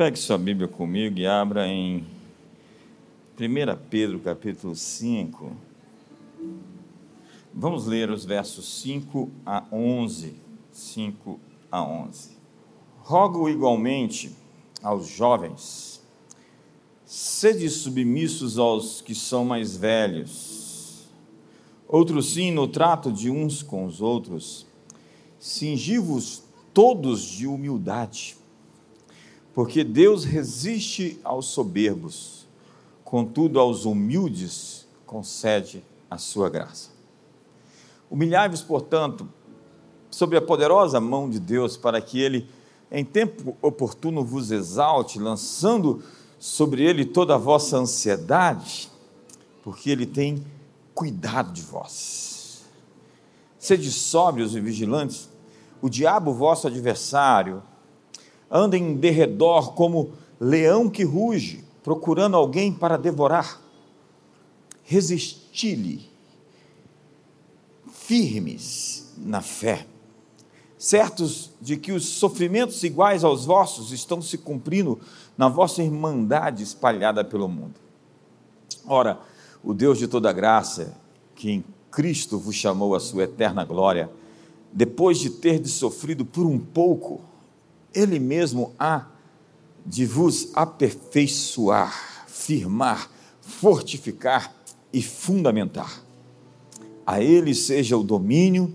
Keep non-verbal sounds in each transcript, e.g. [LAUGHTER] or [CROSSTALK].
Pegue sua Bíblia comigo e abra em 1 Pedro capítulo 5. Vamos ler os versos 5 a 11. 5 a 11. Rogo igualmente aos jovens, sede submissos aos que são mais velhos. Outros sim, no trato de uns com os outros, cingivos todos de humildade, porque Deus resiste aos soberbos, contudo aos humildes concede a sua graça. Humilhai-vos, portanto, sobre a poderosa mão de Deus, para que Ele, em tempo oportuno, vos exalte, lançando sobre Ele toda a vossa ansiedade, porque Ele tem cuidado de vós. Sede sóbrios e vigilantes, o diabo, vosso adversário, anda em derredor como leão que ruge, procurando alguém para devorar. Resisti-lhe, firmes na fé, certos de que os sofrimentos iguais aos vossos estão se cumprindo na vossa irmandade espalhada pelo mundo. Ora, o Deus de toda graça, que em Cristo vos chamou à sua eterna glória, depois de ter sofrido por um pouco, Ele mesmo há de vos aperfeiçoar, firmar, fortificar e fundamentar. A Ele seja o domínio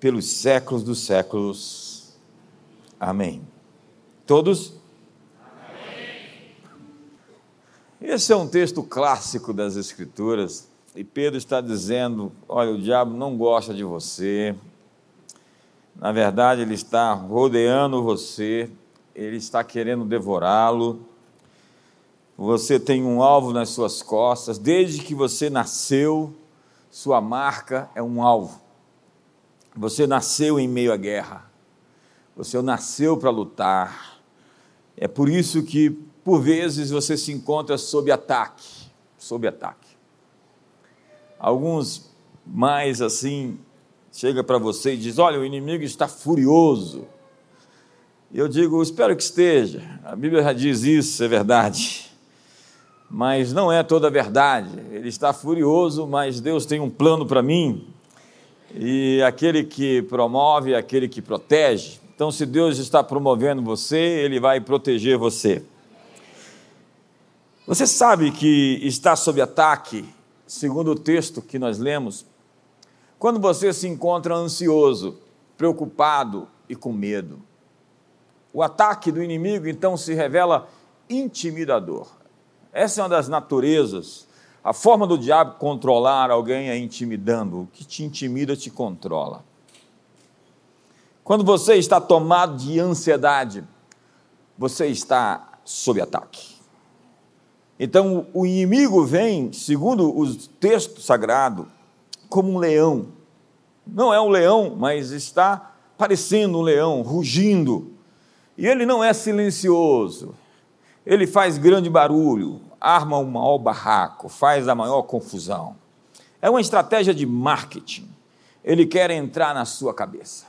pelos séculos dos séculos. Amém. Todos? Amém. Esse é um texto clássico das Escrituras. E Pedro está dizendo: olha, o diabo não gosta de você, na verdade, ele está rodeando você, ele está querendo devorá-lo. Você tem um alvo nas suas costas, desde que você nasceu, sua marca é um alvo. Você nasceu em meio à guerra, você nasceu para lutar. É por isso que, por vezes, você se encontra sob ataque sob ataque. Alguns mais assim chega para você e diz: Olha, o inimigo está furioso. E eu digo: Espero que esteja. A Bíblia já diz isso, é verdade. Mas não é toda a verdade. Ele está furioso, mas Deus tem um plano para mim. E aquele que promove, aquele que protege. Então, se Deus está promovendo você, Ele vai proteger você. Você sabe que está sob ataque, segundo o texto que nós lemos, quando você se encontra ansioso, preocupado e com medo, o ataque do inimigo então se revela intimidador. Essa é uma das naturezas. A forma do diabo controlar alguém é intimidando. O que te intimida te controla. Quando você está tomado de ansiedade, você está sob ataque. Então o inimigo vem, segundo o texto sagrado, como um leão. Não é um leão, mas está parecendo um leão, rugindo. E ele não é silencioso. Ele faz grande barulho, arma o maior barraco, faz a maior confusão. É uma estratégia de marketing. Ele quer entrar na sua cabeça.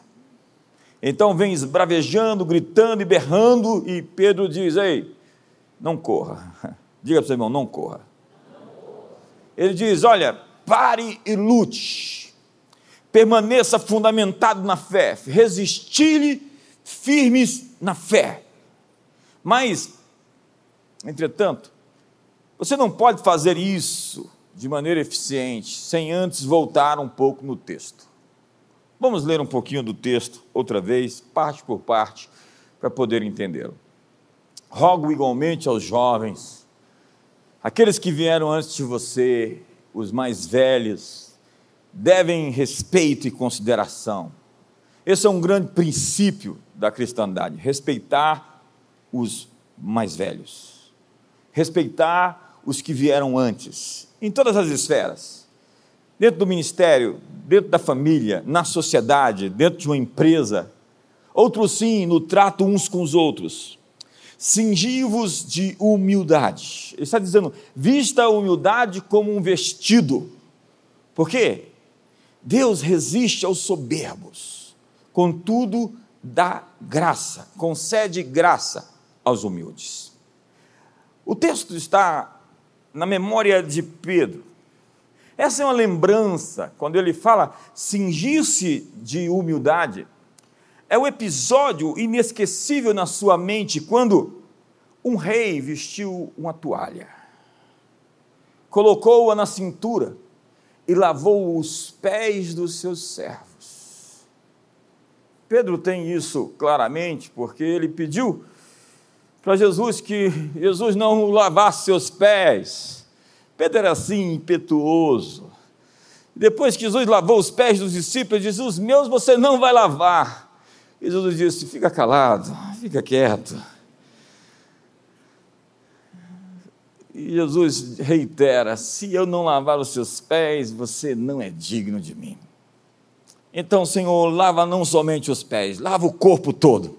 Então vem esbravejando, gritando e berrando, e Pedro diz: Ei, não corra. [LAUGHS] Diga para o seu irmão: não corra. Ele diz: Olha, pare e lute. Permaneça fundamentado na fé, resistir-lhe firmes na fé. Mas, entretanto, você não pode fazer isso de maneira eficiente sem antes voltar um pouco no texto. Vamos ler um pouquinho do texto outra vez, parte por parte, para poder entendê-lo. Rogo igualmente aos jovens, aqueles que vieram antes de você, os mais velhos, devem respeito e consideração. Esse é um grande princípio da cristandade: respeitar os mais velhos, respeitar os que vieram antes, em todas as esferas. Dentro do ministério, dentro da família, na sociedade, dentro de uma empresa. Outros sim, no trato uns com os outros cingivos de humildade. Ele está dizendo, vista a humildade como um vestido. Por quê? Deus resiste aos soberbos, contudo dá graça, concede graça aos humildes. O texto está na memória de Pedro. Essa é uma lembrança, quando ele fala cingir-se de humildade, é o episódio inesquecível na sua mente quando um rei vestiu uma toalha, colocou-a na cintura e lavou os pés dos seus servos. Pedro tem isso claramente porque ele pediu para Jesus que Jesus não lavasse seus pés. Pedro era assim impetuoso. Depois que Jesus lavou os pés dos discípulos, Jesus, os meus você não vai lavar. Jesus disse: fica calado, fica quieto. E Jesus reitera: se eu não lavar os seus pés, você não é digno de mim. Então, Senhor, lava não somente os pés, lava o corpo todo.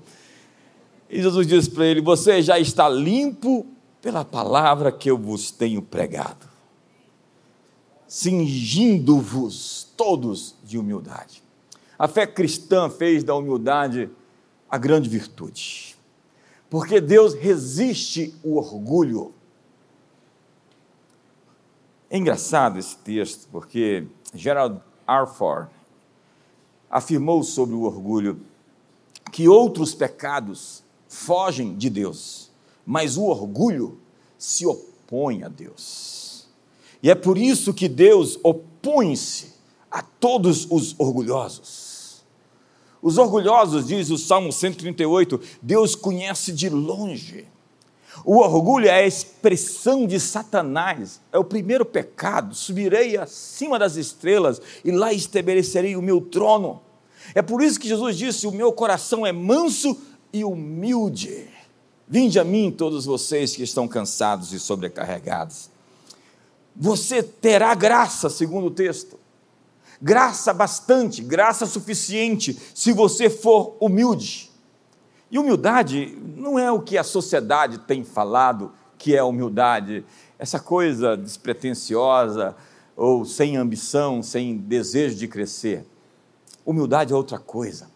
E Jesus diz para ele: Você já está limpo pela palavra que eu vos tenho pregado, cingindo-vos todos de humildade. A fé cristã fez da humildade a grande virtude, porque Deus resiste o orgulho. É engraçado esse texto, porque Gerald Arford afirmou sobre o orgulho que outros pecados fogem de Deus, mas o orgulho se opõe a Deus. E é por isso que Deus opõe-se a todos os orgulhosos. Os orgulhosos, diz o Salmo 138, Deus conhece de longe. O orgulho é a expressão de Satanás, é o primeiro pecado. Subirei acima das estrelas e lá estabelecerei o meu trono. É por isso que Jesus disse: O meu coração é manso e humilde. Vinde a mim, todos vocês que estão cansados e sobrecarregados. Você terá graça, segundo o texto. Graça bastante, graça suficiente, se você for humilde. E humildade não é o que a sociedade tem falado que é humildade, essa coisa despretensiosa ou sem ambição, sem desejo de crescer. Humildade é outra coisa.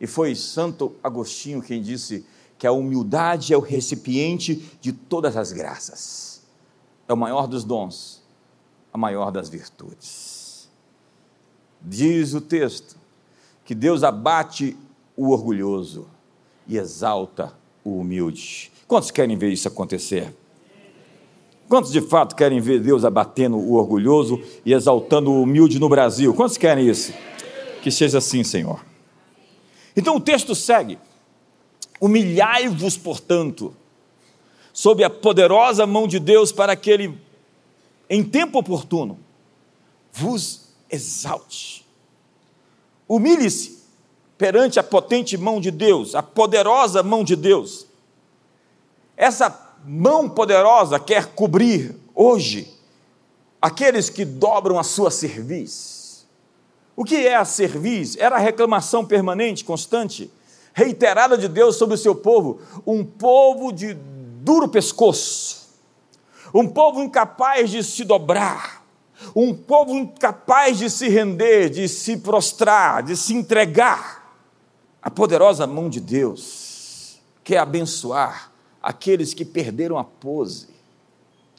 E foi Santo Agostinho quem disse que a humildade é o recipiente de todas as graças. É o maior dos dons, a maior das virtudes. Diz o texto que Deus abate o orgulhoso e exalta o humilde. Quantos querem ver isso acontecer? Quantos de fato querem ver Deus abatendo o orgulhoso e exaltando o humilde no Brasil? Quantos querem isso? Que seja assim, Senhor. Então o texto segue: Humilhai-vos, portanto, sob a poderosa mão de Deus, para que Ele, em tempo oportuno, vos exalte. Humilhe-se perante a potente mão de Deus, a poderosa mão de Deus. Essa mão poderosa quer cobrir hoje aqueles que dobram a sua cerviz o que é a cerviz? Era a reclamação permanente, constante, reiterada de Deus sobre o seu povo, um povo de duro pescoço, um povo incapaz de se dobrar, um povo incapaz de se render, de se prostrar, de se entregar. A poderosa mão de Deus quer abençoar aqueles que perderam a pose,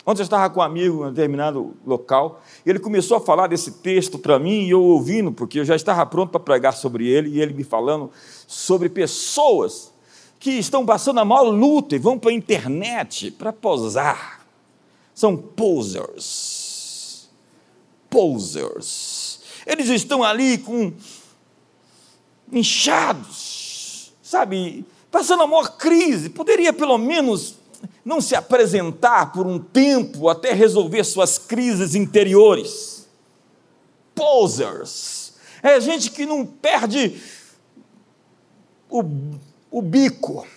Ontem eu estava com um amigo em um determinado local, e ele começou a falar desse texto para mim, e eu ouvindo, porque eu já estava pronto para pregar sobre ele, e ele me falando sobre pessoas que estão passando a maior luta e vão para a internet para posar. São posers. Posers. Eles estão ali com inchados, sabe, passando a maior crise. Poderia pelo menos não se apresentar por um tempo até resolver suas crises interiores. Posers. É gente que não perde o, o bico,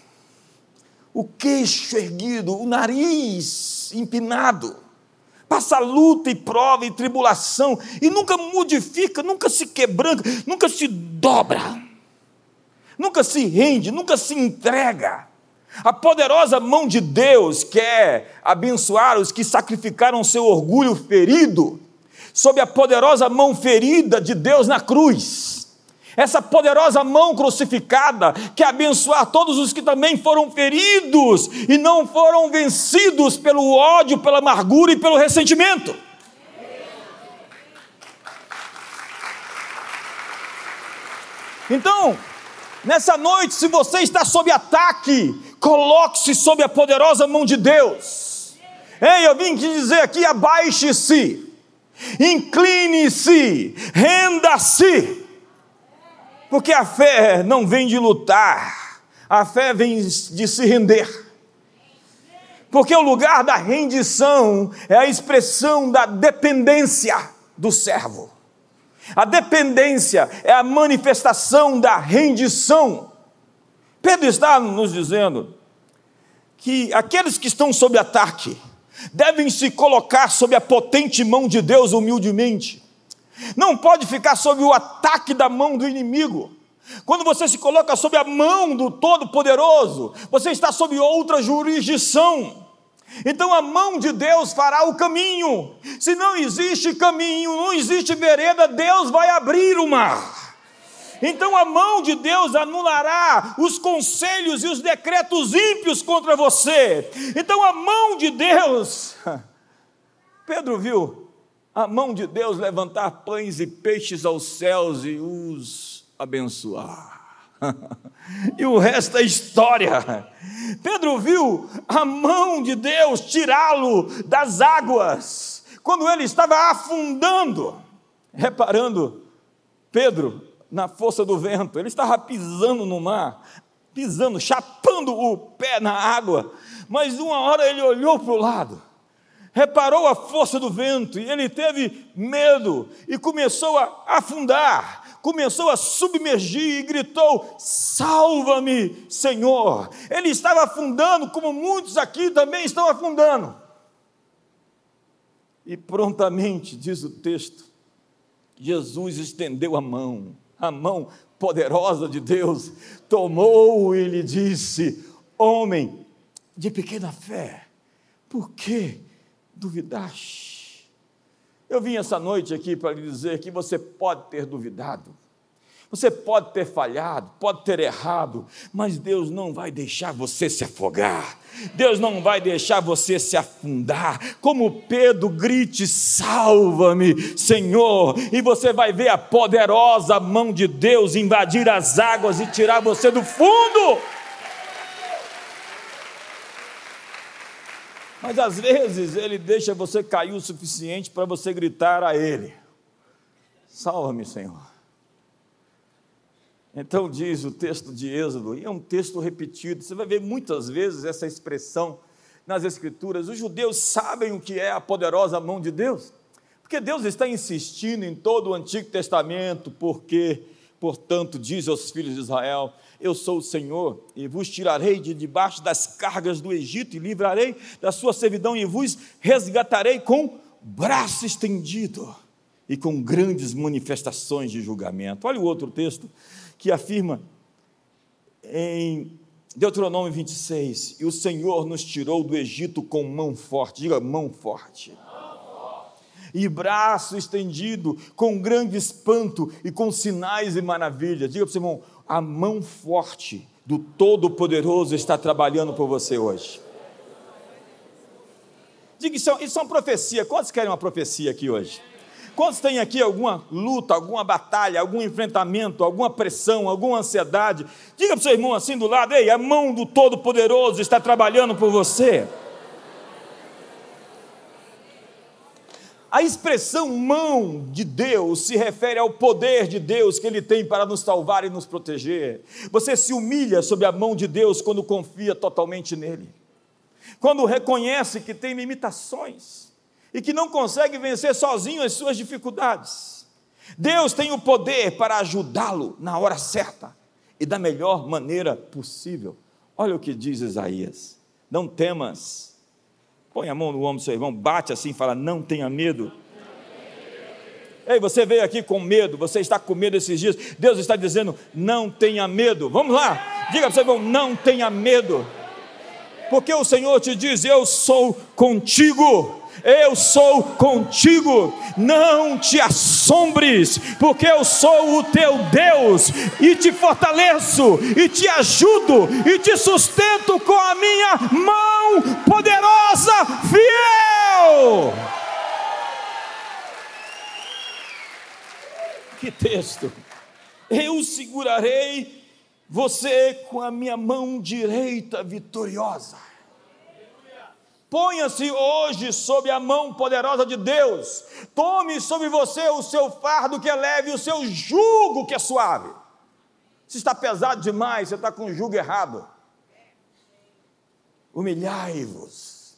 o queixo erguido, o nariz empinado. Passa luta e prova e tribulação e nunca modifica, nunca se quebranta, nunca se dobra, nunca se rende, nunca se entrega. A poderosa mão de Deus quer abençoar os que sacrificaram seu orgulho ferido, sob a poderosa mão ferida de Deus na cruz. Essa poderosa mão crucificada, que abençoar todos os que também foram feridos e não foram vencidos pelo ódio, pela amargura e pelo ressentimento. Então, nessa noite, se você está sob ataque, coloque-se sob a poderosa mão de Deus. Ei, eu vim te dizer aqui: abaixe-se, incline-se, renda-se, porque a fé não vem de lutar, a fé vem de se render. Porque o lugar da rendição é a expressão da dependência do servo. A dependência é a manifestação da rendição. Pedro está nos dizendo que aqueles que estão sob ataque devem se colocar sob a potente mão de Deus humildemente. Não pode ficar sob o ataque da mão do inimigo. Quando você se coloca sob a mão do Todo-Poderoso, você está sob outra jurisdição. Então a mão de Deus fará o caminho. Se não existe caminho, não existe vereda, Deus vai abrir o mar. Então a mão de Deus anulará os conselhos e os decretos ímpios contra você. Então a mão de Deus. [LAUGHS] Pedro viu a mão de Deus levantar pães e peixes aos céus e os abençoar. [LAUGHS] e o resto é história. Pedro viu a mão de Deus tirá-lo das águas, quando ele estava afundando. Reparando, Pedro, na força do vento, ele estava pisando no mar, pisando, chapando o pé na água, mas uma hora ele olhou para o lado, reparou a força do vento e ele teve medo e começou a afundar começou a submergir e gritou: Salva-me, Senhor! Ele estava afundando, como muitos aqui também estão afundando. E prontamente, diz o texto, Jesus estendeu a mão, a mão poderosa de Deus, tomou e lhe disse: Homem de pequena fé, por que duvidaste? Eu vim essa noite aqui para lhe dizer que você pode ter duvidado, você pode ter falhado, pode ter errado, mas Deus não vai deixar você se afogar, Deus não vai deixar você se afundar. Como Pedro, grite: salva-me, Senhor, e você vai ver a poderosa mão de Deus invadir as águas e tirar você do fundo. Mas às vezes ele deixa você cair o suficiente para você gritar a ele: Salva-me, Senhor. Então diz o texto de Êxodo, e é um texto repetido, você vai ver muitas vezes essa expressão nas Escrituras. Os judeus sabem o que é a poderosa mão de Deus, porque Deus está insistindo em todo o Antigo Testamento, porque, portanto, diz aos filhos de Israel: eu sou o Senhor, e vos tirarei de debaixo das cargas do Egito, e livrarei da sua servidão, e vos resgatarei com braço estendido e com grandes manifestações de julgamento. Olha o outro texto que afirma em Deuteronômio 26: E o Senhor nos tirou do Egito com mão forte, diga mão forte e braço estendido, com grande espanto e com sinais e maravilhas. Diga para o irmão: a mão forte do Todo-Poderoso está trabalhando por você hoje. Diga, isso é, isso é uma profecia. Quantos querem uma profecia aqui hoje? Quantos têm aqui alguma luta, alguma batalha, algum enfrentamento, alguma pressão, alguma ansiedade? Diga para o seu irmão assim do lado: ei, a mão do Todo-Poderoso está trabalhando por você. A expressão mão de Deus se refere ao poder de Deus que Ele tem para nos salvar e nos proteger. Você se humilha sob a mão de Deus quando confia totalmente nele, quando reconhece que tem limitações e que não consegue vencer sozinho as suas dificuldades. Deus tem o poder para ajudá-lo na hora certa e da melhor maneira possível. Olha o que diz Isaías: Não temas Põe a mão no ombro do seu irmão, bate assim e fala: Não tenha medo. Ei, você veio aqui com medo, você está com medo esses dias. Deus está dizendo: Não tenha medo. Vamos lá, diga para o seu irmão: Não tenha medo. Porque o Senhor te diz: Eu sou contigo eu sou contigo. Não te assombres, porque eu sou o teu Deus e te fortaleço e te ajudo e te sustento com a minha mão poderosa, fiel. Que texto! Eu segurarei você com a minha mão direita vitoriosa. Ponha-se hoje sob a mão poderosa de Deus. Tome sobre você o seu fardo que é leve, o seu jugo que é suave. Se está pesado demais, você está com o jugo errado. Humilhai-vos.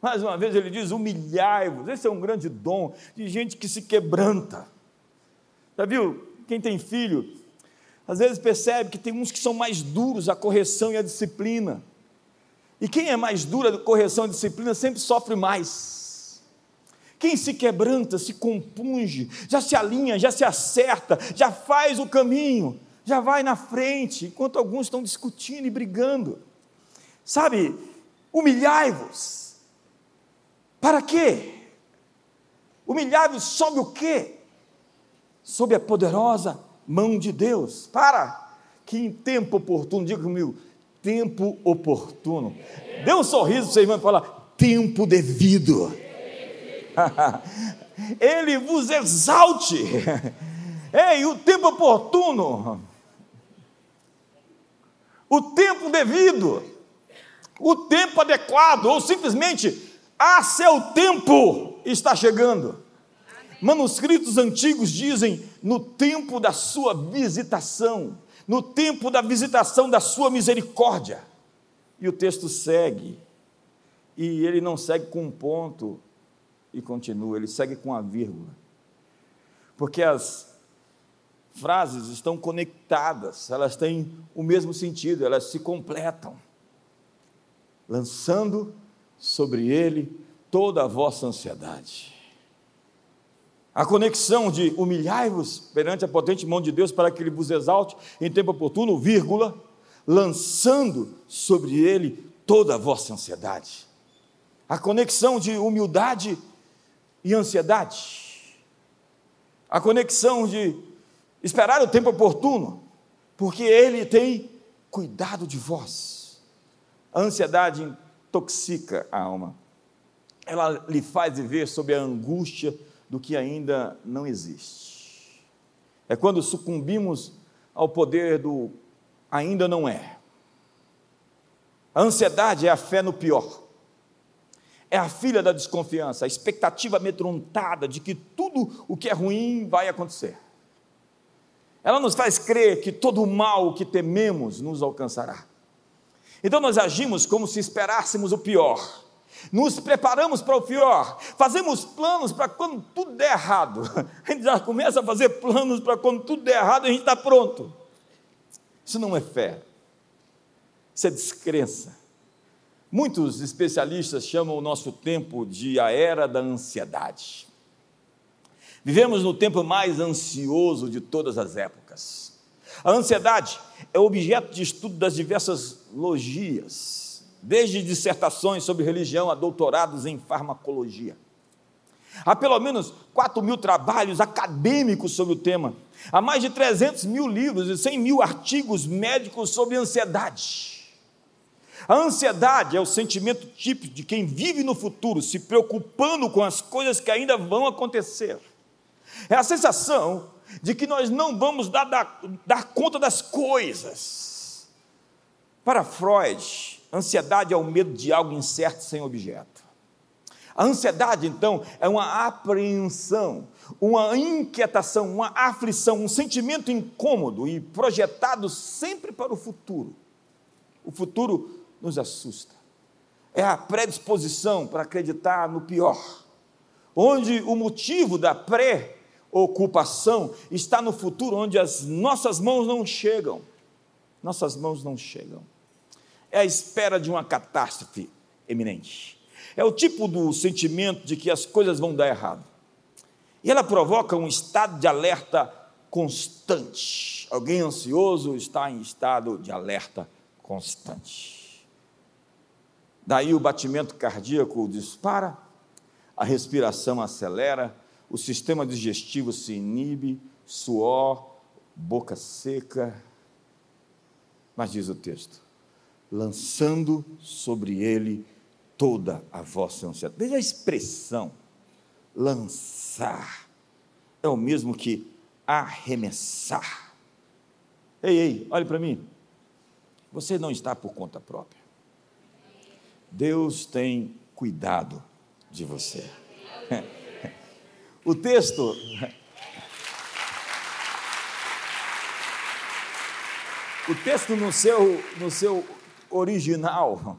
Mais uma vez ele diz: humilhai-vos. Esse é um grande dom de gente que se quebranta. Já viu? Quem tem filho, às vezes percebe que tem uns que são mais duros a correção e a disciplina. E quem é mais dura de correção e disciplina sempre sofre mais. Quem se quebranta, se compunge, já se alinha, já se acerta, já faz o caminho, já vai na frente, enquanto alguns estão discutindo e brigando. Sabe, humilhai-vos. Para quê? Humilhai-vos sob o quê? Sob a poderosa mão de Deus. Para que em tempo oportuno, diga comigo, tempo oportuno. Dê um sorriso para seu irmão e fala: tempo devido. [LAUGHS] Ele vos exalte. Ei, o tempo oportuno. O tempo devido. O tempo adequado, ou simplesmente a seu tempo está chegando. Manuscritos antigos dizem no tempo da sua visitação no tempo da visitação da sua misericórdia. E o texto segue, e ele não segue com um ponto e continua, ele segue com a vírgula. Porque as frases estão conectadas, elas têm o mesmo sentido, elas se completam. Lançando sobre ele toda a vossa ansiedade a conexão de humilhai-vos perante a potente mão de Deus para que ele vos exalte em tempo oportuno, vírgula, lançando sobre ele toda a vossa ansiedade. A conexão de humildade e ansiedade. A conexão de esperar o tempo oportuno, porque ele tem cuidado de vós. A ansiedade intoxica a alma. Ela lhe faz viver sob a angústia do que ainda não existe. É quando sucumbimos ao poder do ainda não é. A ansiedade é a fé no pior. É a filha da desconfiança, a expectativa amedrontada de que tudo o que é ruim vai acontecer. Ela nos faz crer que todo o mal que tememos nos alcançará. Então nós agimos como se esperássemos o pior nos preparamos para o pior, fazemos planos para quando tudo der errado. A gente já começa a fazer planos para quando tudo der errado, a gente está pronto. Isso não é fé, isso é descrença. Muitos especialistas chamam o nosso tempo de a era da ansiedade. Vivemos no tempo mais ansioso de todas as épocas. A ansiedade é objeto de estudo das diversas logias desde dissertações sobre religião a doutorados em farmacologia. Há pelo menos 4 mil trabalhos acadêmicos sobre o tema, há mais de 300 mil livros e 100 mil artigos médicos sobre ansiedade. A ansiedade é o sentimento típico de quem vive no futuro, se preocupando com as coisas que ainda vão acontecer. É a sensação de que nós não vamos dar, dar, dar conta das coisas. Para Freud, Ansiedade é o medo de algo incerto sem objeto. A ansiedade, então, é uma apreensão, uma inquietação, uma aflição, um sentimento incômodo e projetado sempre para o futuro. O futuro nos assusta. É a predisposição para acreditar no pior, onde o motivo da preocupação está no futuro, onde as nossas mãos não chegam. Nossas mãos não chegam é a espera de uma catástrofe eminente. É o tipo do sentimento de que as coisas vão dar errado. E ela provoca um estado de alerta constante. Alguém ansioso está em estado de alerta constante. Daí o batimento cardíaco dispara, a respiração acelera, o sistema digestivo se inibe, suor, boca seca. Mas diz o texto: lançando sobre ele toda a vossa ansiedade. Veja a expressão, lançar, é o mesmo que arremessar. Ei, ei, olhe para mim. Você não está por conta própria. Deus tem cuidado de você. [LAUGHS] O texto. [LAUGHS] O texto no seu, no seu original,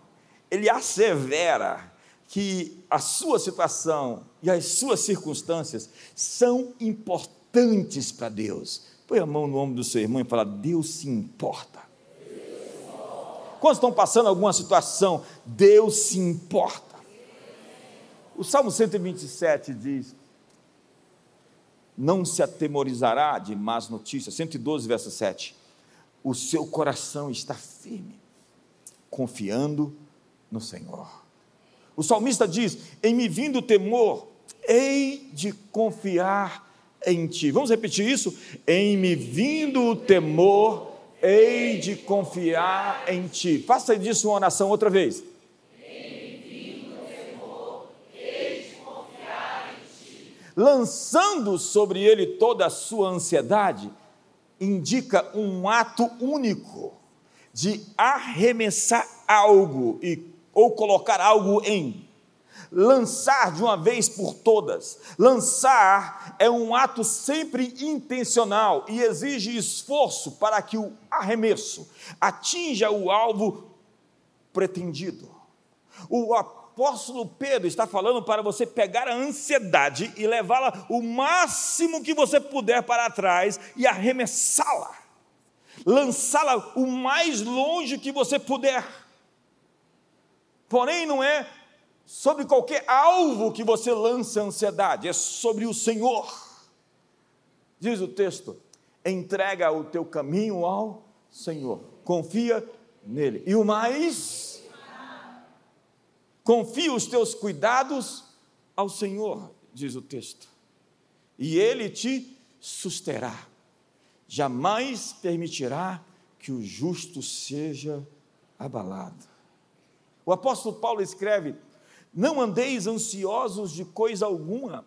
ele assevera que a sua situação e as suas circunstâncias são importantes para Deus. Põe a mão no ombro do seu irmão e fala: Deus se importa. Quando estão passando alguma situação, Deus se importa. O Salmo 127 diz: Não se atemorizará de más notícias. 112, verso 7. O seu coração está firme, confiando no Senhor. O salmista diz: Em me vindo o temor, hei de confiar em ti. Vamos repetir isso? Em me vindo o temor, hei de confiar em ti. Faça disso uma oração outra vez. lançando sobre ele toda a sua ansiedade, indica um ato único de arremessar algo e, ou colocar algo em. Lançar de uma vez por todas. Lançar é um ato sempre intencional e exige esforço para que o arremesso atinja o alvo pretendido. O apóstolo Pedro está falando para você pegar a ansiedade e levá-la o máximo que você puder para trás e arremessá-la, lançá-la o mais longe que você puder. Porém, não é sobre qualquer alvo que você lança ansiedade, é sobre o Senhor. Diz o texto: entrega o teu caminho ao Senhor, confia nele. E o mais Confia os teus cuidados ao Senhor, diz o texto, e Ele te susterá. Jamais permitirá que o justo seja abalado. O apóstolo Paulo escreve: Não andeis ansiosos de coisa alguma.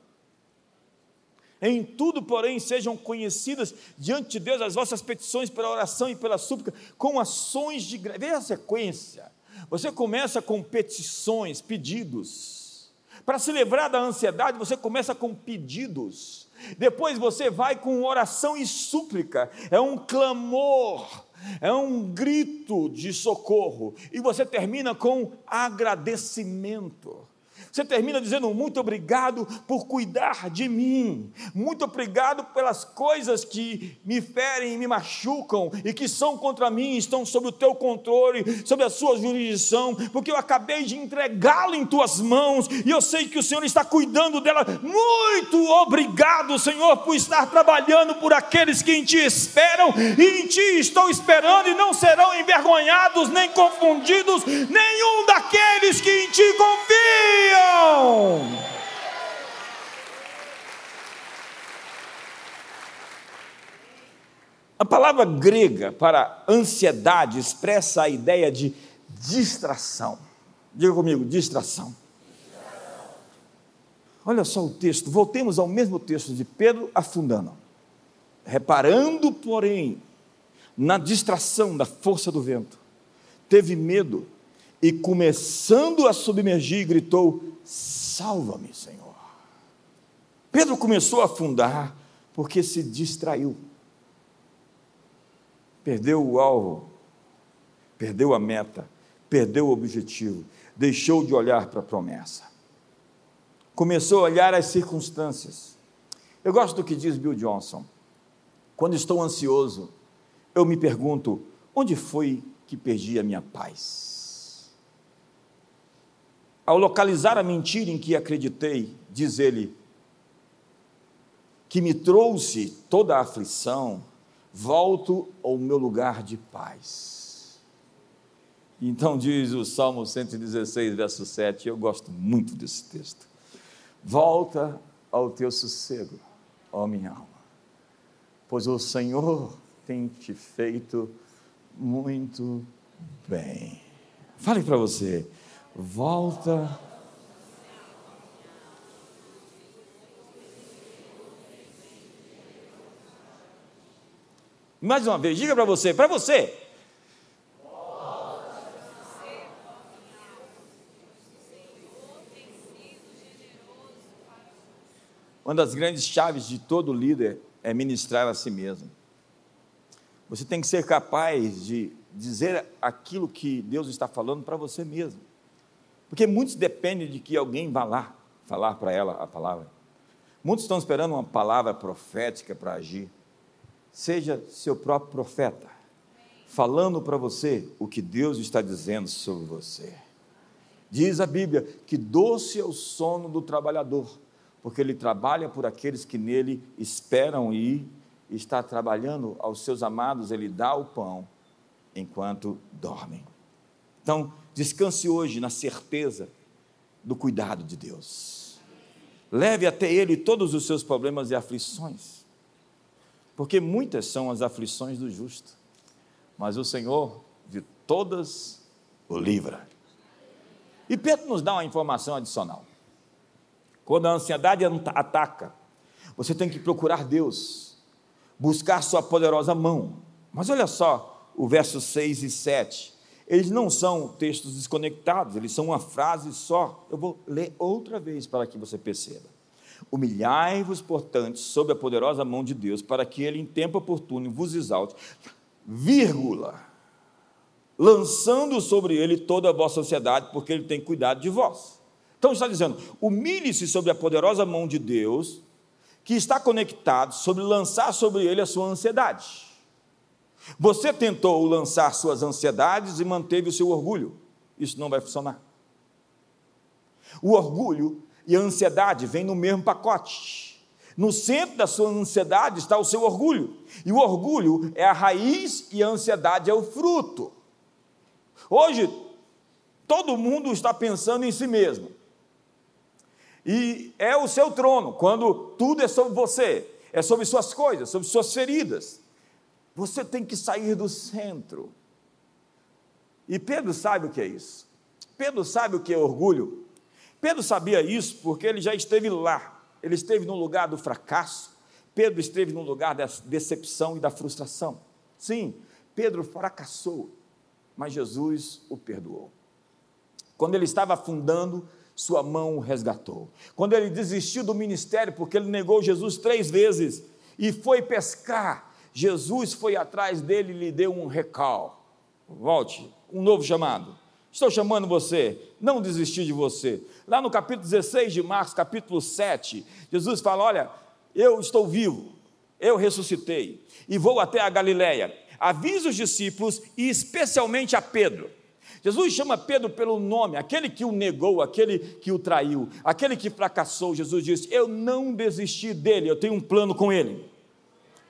Em tudo, porém, sejam conhecidas diante de Deus as vossas petições pela oração e pela súplica, com ações de graça. Veja a sequência. Você começa com petições, pedidos. Para se livrar da ansiedade, você começa com pedidos. Depois você vai com oração e súplica. É um clamor, é um grito de socorro. E você termina com agradecimento. Você termina dizendo muito obrigado por cuidar de mim, muito obrigado pelas coisas que me ferem e me machucam e que são contra mim, estão sob o teu controle, sob a sua jurisdição, porque eu acabei de entregá-lo em tuas mãos e eu sei que o Senhor está cuidando dela. Muito obrigado, Senhor, por estar trabalhando por aqueles que em ti esperam e em ti estou esperando e não serão envergonhados nem confundidos nenhum daqueles que em ti confiam. A palavra grega para ansiedade expressa a ideia de distração. Diga comigo, distração. Olha só o texto, voltemos ao mesmo texto de Pedro afundando. Reparando, porém, na distração da força do vento, teve medo e, começando a submergir, gritou: Salva-me, Senhor. Pedro começou a afundar porque se distraiu, perdeu o alvo, perdeu a meta, perdeu o objetivo, deixou de olhar para a promessa, começou a olhar as circunstâncias. Eu gosto do que diz Bill Johnson. Quando estou ansioso, eu me pergunto: onde foi que perdi a minha paz? Ao localizar a mentira em que acreditei, diz ele, que me trouxe toda a aflição, volto ao meu lugar de paz. Então diz o Salmo 116, verso 7, eu gosto muito desse texto. Volta ao teu sossego, ó minha alma, pois o Senhor tem te feito muito bem. Fale para você, volta. Mais uma vez, diga para você, para você. Uma das grandes chaves de todo líder é ministrar a si mesmo. Você tem que ser capaz de dizer aquilo que Deus está falando para você mesmo. Porque muitos dependem de que alguém vá lá falar para ela a palavra. Muitos estão esperando uma palavra profética para agir. Seja seu próprio profeta, falando para você o que Deus está dizendo sobre você. Diz a Bíblia que doce é o sono do trabalhador, porque ele trabalha por aqueles que nele esperam e está trabalhando aos seus amados, ele dá o pão enquanto dormem. Então, descanse hoje na certeza do cuidado de Deus. Leve até Ele todos os seus problemas e aflições, porque muitas são as aflições do justo, mas o Senhor de todas o livra. E Pedro nos dá uma informação adicional. Quando a ansiedade ataca, você tem que procurar Deus, buscar Sua poderosa mão. Mas olha só, o verso 6 e 7. Eles não são textos desconectados, eles são uma frase só. Eu vou ler outra vez para que você perceba. Humilhai-vos, portanto, sob a poderosa mão de Deus, para que ele, em tempo oportuno, vos exalte, vírgula, lançando sobre ele toda a vossa ansiedade, porque ele tem cuidado de vós. Então está dizendo: humilhe-se sobre a poderosa mão de Deus, que está conectado sobre lançar sobre ele a sua ansiedade. Você tentou lançar suas ansiedades e manteve o seu orgulho. Isso não vai funcionar. O orgulho e a ansiedade vêm no mesmo pacote. No centro da sua ansiedade está o seu orgulho. E o orgulho é a raiz e a ansiedade é o fruto. Hoje, todo mundo está pensando em si mesmo. E é o seu trono, quando tudo é sobre você, é sobre suas coisas, sobre suas feridas. Você tem que sair do centro. E Pedro sabe o que é isso. Pedro sabe o que é orgulho. Pedro sabia isso porque ele já esteve lá. Ele esteve no lugar do fracasso. Pedro esteve no lugar da decepção e da frustração. Sim, Pedro fracassou, mas Jesus o perdoou. Quando ele estava afundando, sua mão o resgatou. Quando ele desistiu do ministério, porque ele negou Jesus três vezes e foi pescar, Jesus foi atrás dele e lhe deu um recal. Volte, um novo chamado. Estou chamando você, não desistir de você. Lá no capítulo 16 de Marcos, capítulo 7, Jesus fala: Olha, eu estou vivo, eu ressuscitei e vou até a Galileia. Avisa os discípulos e especialmente a Pedro. Jesus chama Pedro pelo nome, aquele que o negou, aquele que o traiu, aquele que fracassou. Jesus disse: Eu não desisti dele, eu tenho um plano com ele.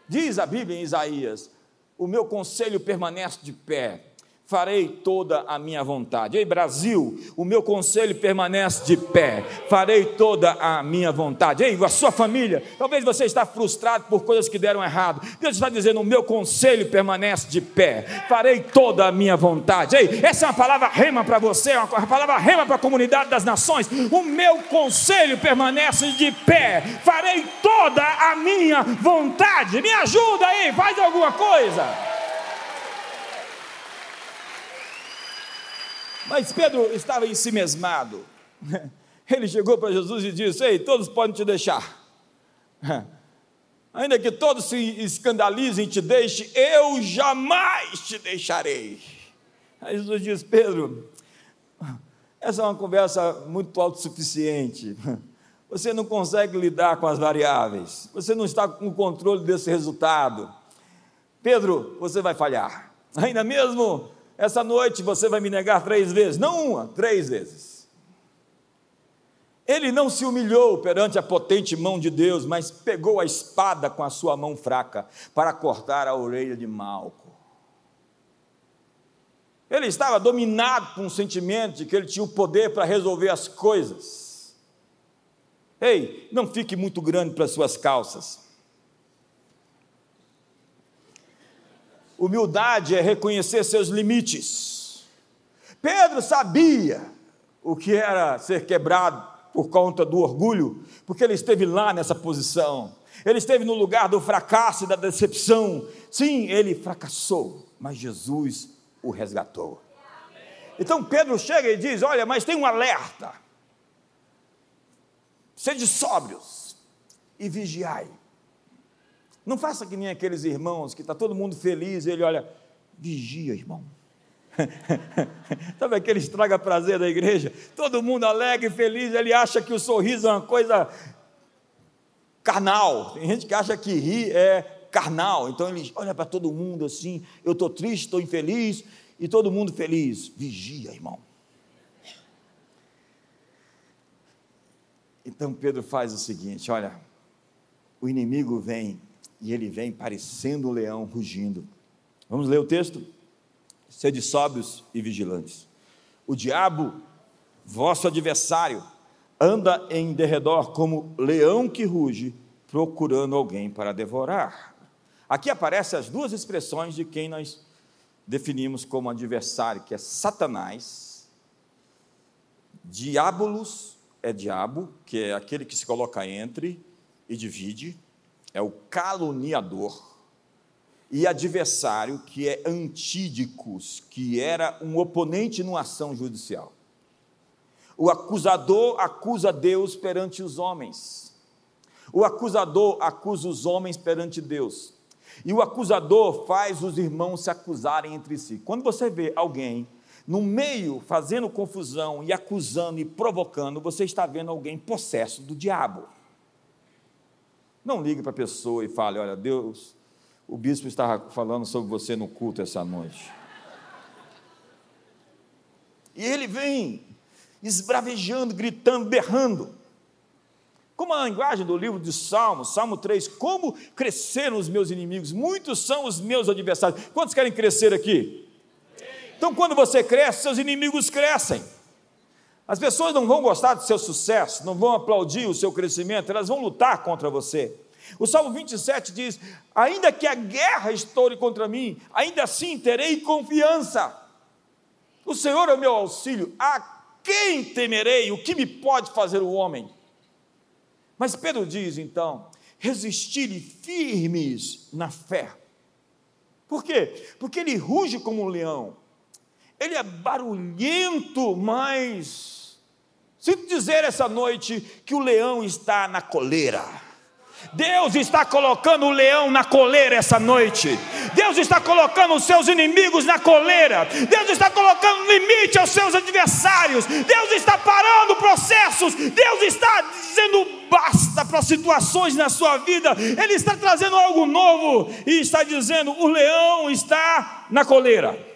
Diz a Bíblia em Isaías: O meu conselho permanece de pé, farei toda a minha vontade. Ei, Brasil, o meu conselho permanece de pé, farei toda a minha vontade. Ei, a sua família, talvez você está frustrado por coisas que deram errado. Deus está dizendo: o meu conselho permanece de pé, farei toda a minha vontade. Ei, essa é uma palavra rema para você, é uma palavra rema para a comunidade das nações. O meu conselho permanece de pé, farei toda a minha vontade. Me ajuda aí, faz alguma coisa. Mas Pedro estava ensimesmado. [LAUGHS] Ele chegou para Jesus e disse: Ei, todos podem te deixar. [LAUGHS] Ainda que todos se escandalizem e te deixem, eu jamais te deixarei. Aí Jesus diz: Pedro, essa é uma conversa muito autossuficiente. [LAUGHS] Você não consegue lidar com as variáveis. Você não está com o controle desse resultado. Pedro, você vai falhar. Ainda mesmo essa noite você vai me negar três vezes, não uma, três vezes. Ele não se humilhou perante a potente mão de Deus, mas pegou a espada com a sua mão fraca para cortar a orelha de Malco. Ele estava dominado por um sentimento de que ele tinha o poder para resolver as coisas. Ei, não fique muito grande para suas calças. Humildade é reconhecer seus limites. Pedro sabia o que era ser quebrado por conta do orgulho, porque ele esteve lá nessa posição. Ele esteve no lugar do fracasso e da decepção. Sim, ele fracassou, mas Jesus o resgatou. Então Pedro chega e diz: Olha, mas tem um alerta. Sede sóbrios e vigiai. Não faça que nem aqueles irmãos que está todo mundo feliz, e ele olha, vigia, irmão. [LAUGHS] Sabe aquele estraga prazer da igreja? Todo mundo alegre, feliz, ele acha que o sorriso é uma coisa carnal. Tem gente que acha que rir é carnal. Então ele olha para todo mundo assim, eu estou triste, estou infeliz, e todo mundo feliz. Vigia, irmão. Então Pedro faz o seguinte: olha, o inimigo vem e ele vem parecendo um leão rugindo. Vamos ler o texto? Sede sóbrios e vigilantes. O diabo, vosso adversário, anda em derredor como leão que ruge, procurando alguém para devorar. Aqui aparecem as duas expressões de quem nós definimos como adversário, que é Satanás. Diabolos é diabo, que é aquele que se coloca entre e divide é o caluniador, e adversário, que é Antídicos, que era um oponente numa ação judicial. O acusador acusa Deus perante os homens. O acusador acusa os homens perante Deus. E o acusador faz os irmãos se acusarem entre si. Quando você vê alguém no meio fazendo confusão e acusando e provocando, você está vendo alguém possesso do diabo. Não ligue para a pessoa e fale: Olha, Deus, o bispo estava falando sobre você no culto essa noite. E ele vem esbravejando, gritando, berrando. Como a linguagem do livro de Salmos, Salmo 3, como cresceram os meus inimigos? Muitos são os meus adversários. Quantos querem crescer aqui? Então, quando você cresce, seus inimigos crescem. As pessoas não vão gostar do seu sucesso, não vão aplaudir o seu crescimento, elas vão lutar contra você. O Salmo 27 diz: Ainda que a guerra estoure contra mim, ainda assim terei confiança. O Senhor é o meu auxílio, a quem temerei? O que me pode fazer o homem? Mas Pedro diz então: resistirem firmes na fé. Por quê? Porque ele ruge como um leão, ele é barulhento, mas Sinto dizer essa noite que o leão está na coleira. Deus está colocando o leão na coleira essa noite. Deus está colocando os seus inimigos na coleira. Deus está colocando limite aos seus adversários. Deus está parando processos. Deus está dizendo basta para situações na sua vida. Ele está trazendo algo novo e está dizendo: o leão está na coleira.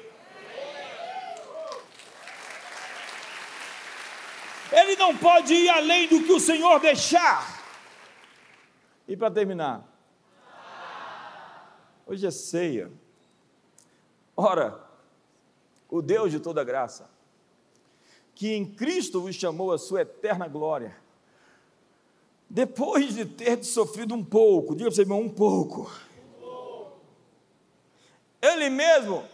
Ele não pode ir além do que o Senhor deixar. E para terminar, hoje é ceia. Ora, o Deus de toda graça, que em Cristo vos chamou a sua eterna glória, depois de ter sofrido um pouco, diga para você, irmão, um pouco, Ele mesmo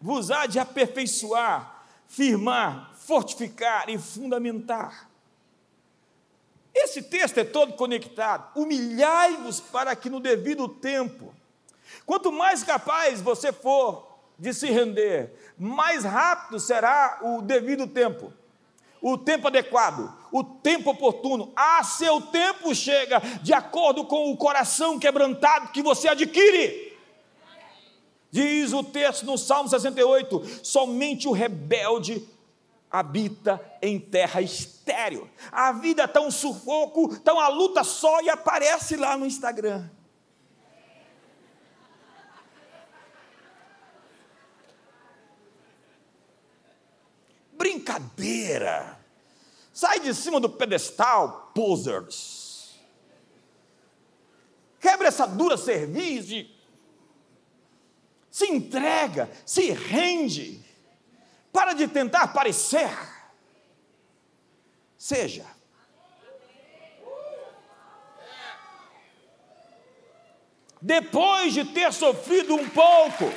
vos há de aperfeiçoar, firmar, fortificar e fundamentar. Esse texto é todo conectado. Humilhai-vos para que no devido tempo, quanto mais capaz você for de se render, mais rápido será o devido tempo, o tempo adequado, o tempo oportuno. A seu tempo chega de acordo com o coração quebrantado que você adquire. Diz o texto no Salmo 68: somente o rebelde habita em terra estéreo. A vida está um sufoco, está uma luta só e aparece lá no Instagram. Brincadeira. Sai de cima do pedestal, posers. Quebra essa dura cerviz se entrega, se rende. Para de tentar parecer. Seja. Depois de ter sofrido um pouco,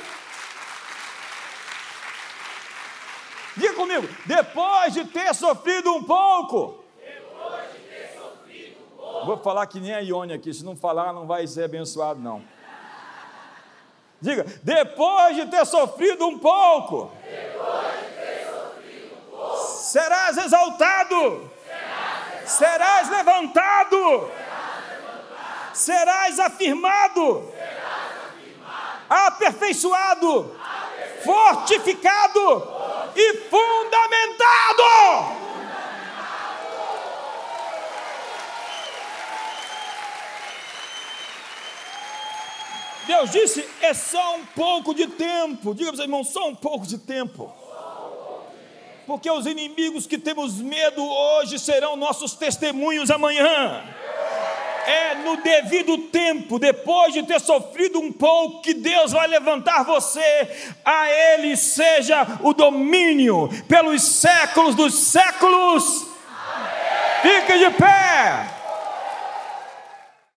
Diga comigo, depois de ter sofrido um pouco. Depois de ter sofrido um pouco. Vou falar que nem a Ione aqui, se não falar, não vai ser abençoado, não. Diga, depois de ter sofrido um pouco. Depois Serás exaltado. Serás, levantado. Serás, afirmado. Aperfeiçoado. Fortificado e fundamentado. Deus disse: é só um pouco de tempo. Diga para os irmãos, só um pouco de tempo. Porque os inimigos que temos medo hoje serão nossos testemunhos amanhã é no devido tempo, depois de ter sofrido um pouco, que Deus vai levantar você, a Ele seja o domínio pelos séculos dos séculos. Fique de pé.